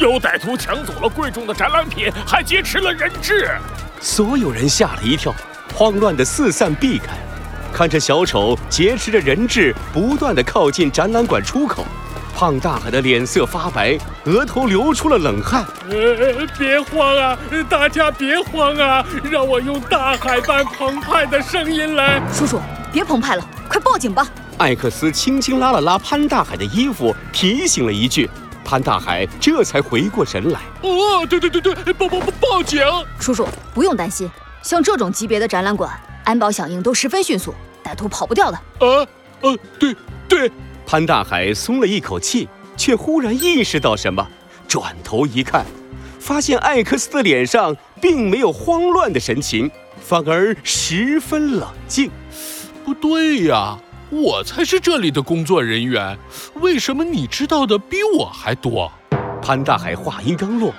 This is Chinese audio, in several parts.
有歹徒抢走了贵重的展览品，还劫持了人质。所有人吓了一跳，慌乱的四散避开。看着小丑劫持着人质，不断的靠近展览馆出口，胖大海的脸色发白，额头流出了冷汗。呃，别慌啊，大家别慌啊，让我用大海般澎湃的声音来。叔叔，别澎湃了，快报警吧。艾克斯轻轻拉了拉潘大海的衣服，提醒了一句，潘大海这才回过神来。哦，对对对对，报报报报警！叔叔不用担心，像这种级别的展览馆。安保响应都十分迅速，歹徒跑不掉的。啊，呃，对对。潘大海松了一口气，却忽然意识到什么，转头一看，发现艾克斯的脸上并没有慌乱的神情，反而十分冷静。不对呀，我才是这里的工作人员，为什么你知道的比我还多？潘大海话音刚落，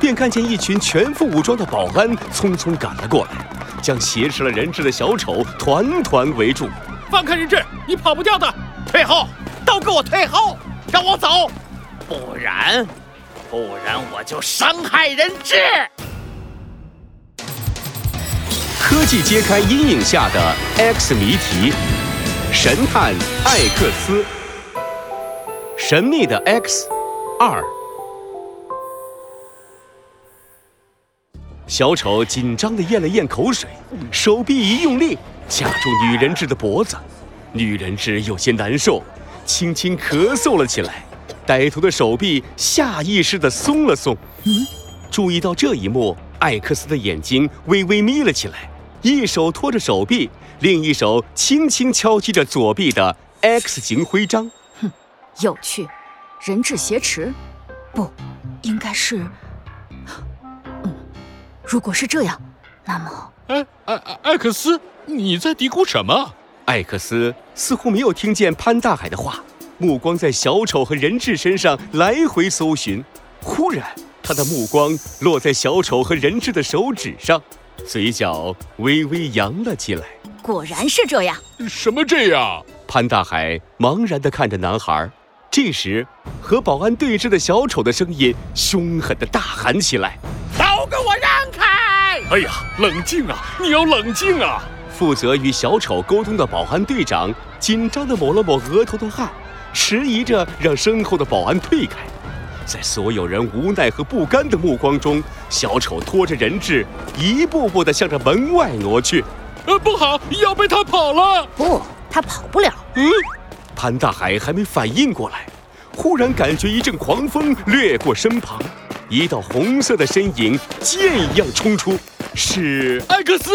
便看见一群全副武装的保安匆匆赶了过来。将挟持了人质的小丑团团围住，放开人质，你跑不掉的！退后，都给我退后，让我走，不然，不然我就伤害人质。科技揭开阴影下的 X 谜题，神探艾克斯，神秘的 X 二。小丑紧张地咽了咽口水，手臂一用力，夹住女人质的脖子。女人质有些难受，轻轻咳嗽了起来。歹徒的手臂下意识地松了松。注意到这一幕，艾克斯的眼睛微微眯了起来，一手托着手臂，另一手轻轻敲击着左臂的 X 型徽章。哼，有趣，人质挟持？不，应该是。嗯如果是这样，那么，哎，艾艾克斯，你在嘀咕什么？艾克斯似乎没有听见潘大海的话，目光在小丑和人质身上来回搜寻。忽然，他的目光落在小丑和人质的手指上，嘴角微微扬了起来。果然是这样。什么这样？潘大海茫然地看着男孩。这时，和保安对峙的小丑的声音凶狠地大喊起来。都给我让开！哎呀，冷静啊！你要冷静啊！负责与小丑沟通的保安队长紧张地抹了抹额头的汗，迟疑着让身后的保安退开。在所有人无奈和不甘的目光中，小丑拖着人质一步步地向着门外挪去。呃，不好，要被他跑了！不，他跑不了。嗯，潘大海还没反应过来，忽然感觉一阵狂风掠过身旁。一道红色的身影箭一样冲出，是艾克斯。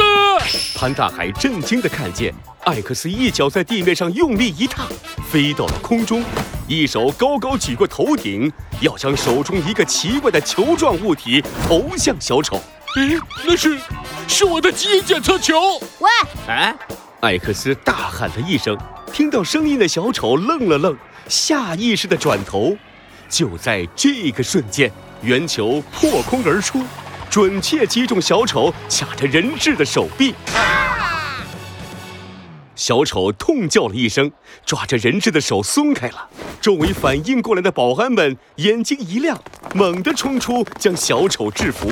潘大海震惊地看见艾克斯一脚在地面上用力一踏，飞到了空中，一手高高举过头顶，要将手中一个奇怪的球状物体投向小丑。嗯，那是，是我的基因检测球。喂，哎，艾克斯大喊了一声，听到声音的小丑愣了愣，下意识地转头。就在这个瞬间。圆球破空而出，准确击中小丑卡着人质的手臂。小丑痛叫了一声，抓着人质的手松开了。周围反应过来的保安们眼睛一亮，猛地冲出，将小丑制服。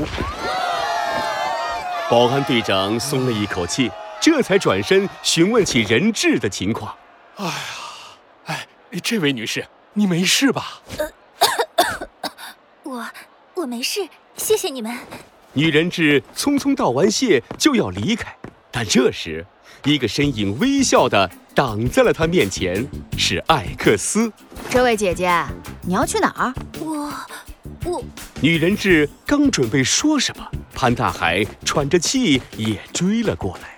保安队长松了一口气，这才转身询问起人质的情况。哎呀，哎，这位女士，你没事吧？呃 我我没事，谢谢你们。女人质匆匆道完谢就要离开，但这时一个身影微笑的挡在了她面前，是艾克斯。这位姐姐，你要去哪儿？我我。女人质刚准备说什么，潘大海喘着气也追了过来。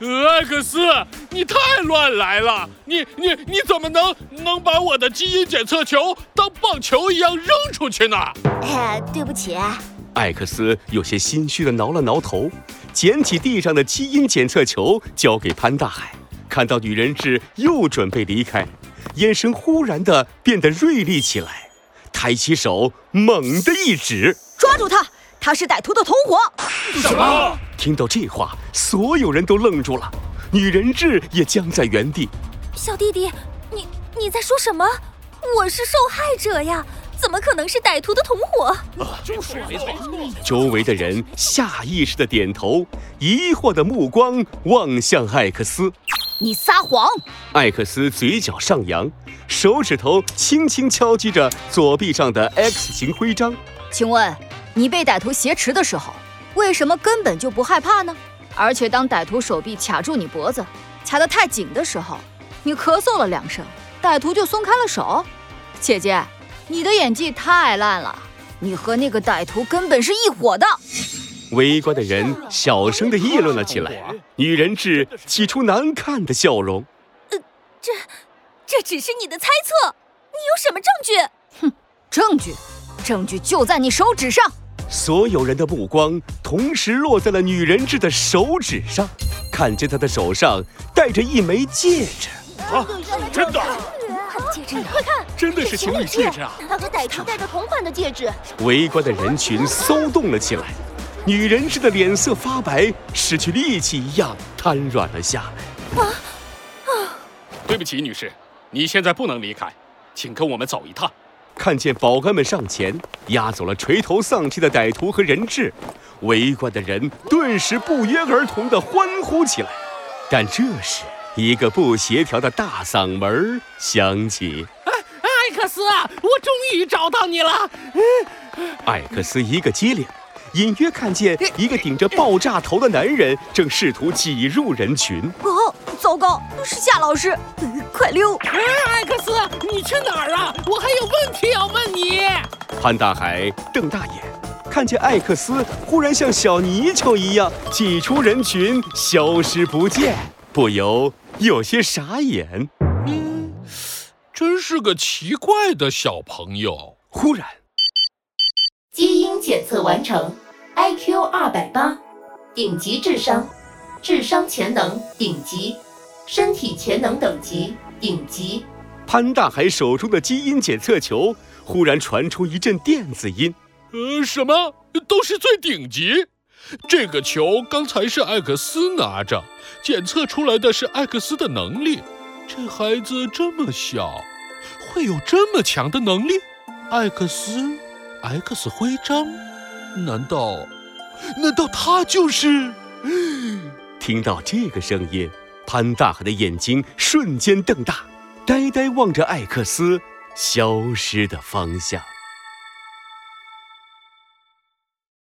艾克斯，你太乱来了！你你你怎么能能把我的基因检测球当棒球一样扔出去呢？哎，对不起。艾克斯有些心虚的挠了挠头，捡起地上的基因检测球交给潘大海。看到女人质又准备离开，眼神忽然的变得锐利起来，抬起手猛地一指：“抓住他！他是歹徒的同伙。”什么？听到这话，所有人都愣住了，女人质也僵在原地。小弟弟，你你在说什么？我是受害者呀！怎么可能是歹徒的同伙？就是没错。周围的人下意识的点头，疑惑的目光望向艾克斯。你撒谎！艾克斯嘴角上扬，手指头轻轻敲击着左臂上的 X 型徽章。请问，你被歹徒挟持的时候，为什么根本就不害怕呢？而且当歹徒手臂卡住你脖子，卡得太紧的时候，你咳嗽了两声，歹徒就松开了手。姐姐，你的演技太烂了，你和那个歹徒根本是一伙的。围观的人小声地议论了起来。女人质挤出难看的笑容：“呃这，这只是你的猜测，你有什么证据？哼，证据，证据就在你手指上。”所有人的目光同时落在了女人质的手指上，看见她的手上戴着一枚戒指。啊，真的？戒指，快看，真的是情侣戒指啊！他和歹徒戴着同款的戒指。围观的人群骚动了起来。女人质的脸色发白，失去力气一样瘫软了下来。啊啊！对不起，女士，你现在不能离开，请跟我们走一趟。看见保安们上前押走了垂头丧气的歹徒和人质，围观的人顿时不约而同地欢呼起来。但这时，一个不协调的大嗓门响起：“艾克斯，我终于找到你了！”嗯艾克斯一个机灵。隐约看见一个顶着爆炸头的男人正试图挤入人群。哦，糟糕，是夏老师，快溜！艾克斯，你去哪儿啊？我还有问题要问你。潘大海瞪大眼，看见艾克斯忽然像小泥鳅一样挤出人群，消失不见，不由有些傻眼。嗯，真是个奇怪的小朋友。忽然。基因检测完成，IQ 二百八，顶级智商，智商潜能顶级，身体潜能等级顶级。潘大海手中的基因检测球忽然传出一阵电子音：“呃，什么？都是最顶级？这个球刚才是艾克斯拿着，检测出来的是艾克斯的能力。这孩子这么小，会有这么强的能力？艾克斯。” X 徽章？难道，难道他就是？听到这个声音，潘大海的眼睛瞬间瞪大，呆呆望着艾克斯消失的方向。